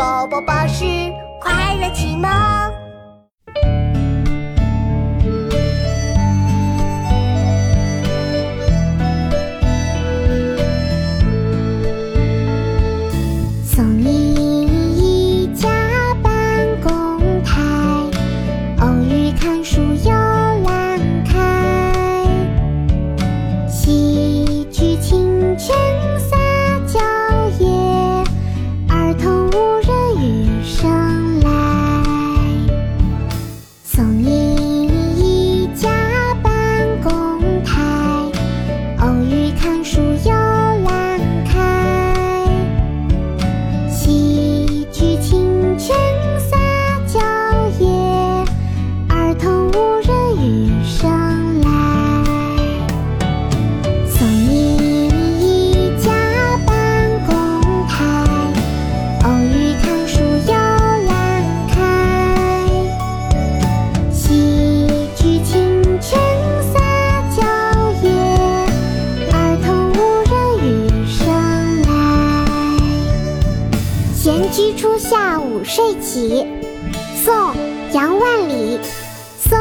宝宝巴士快乐启蒙。闲居初夏午睡起。宋杨万里。松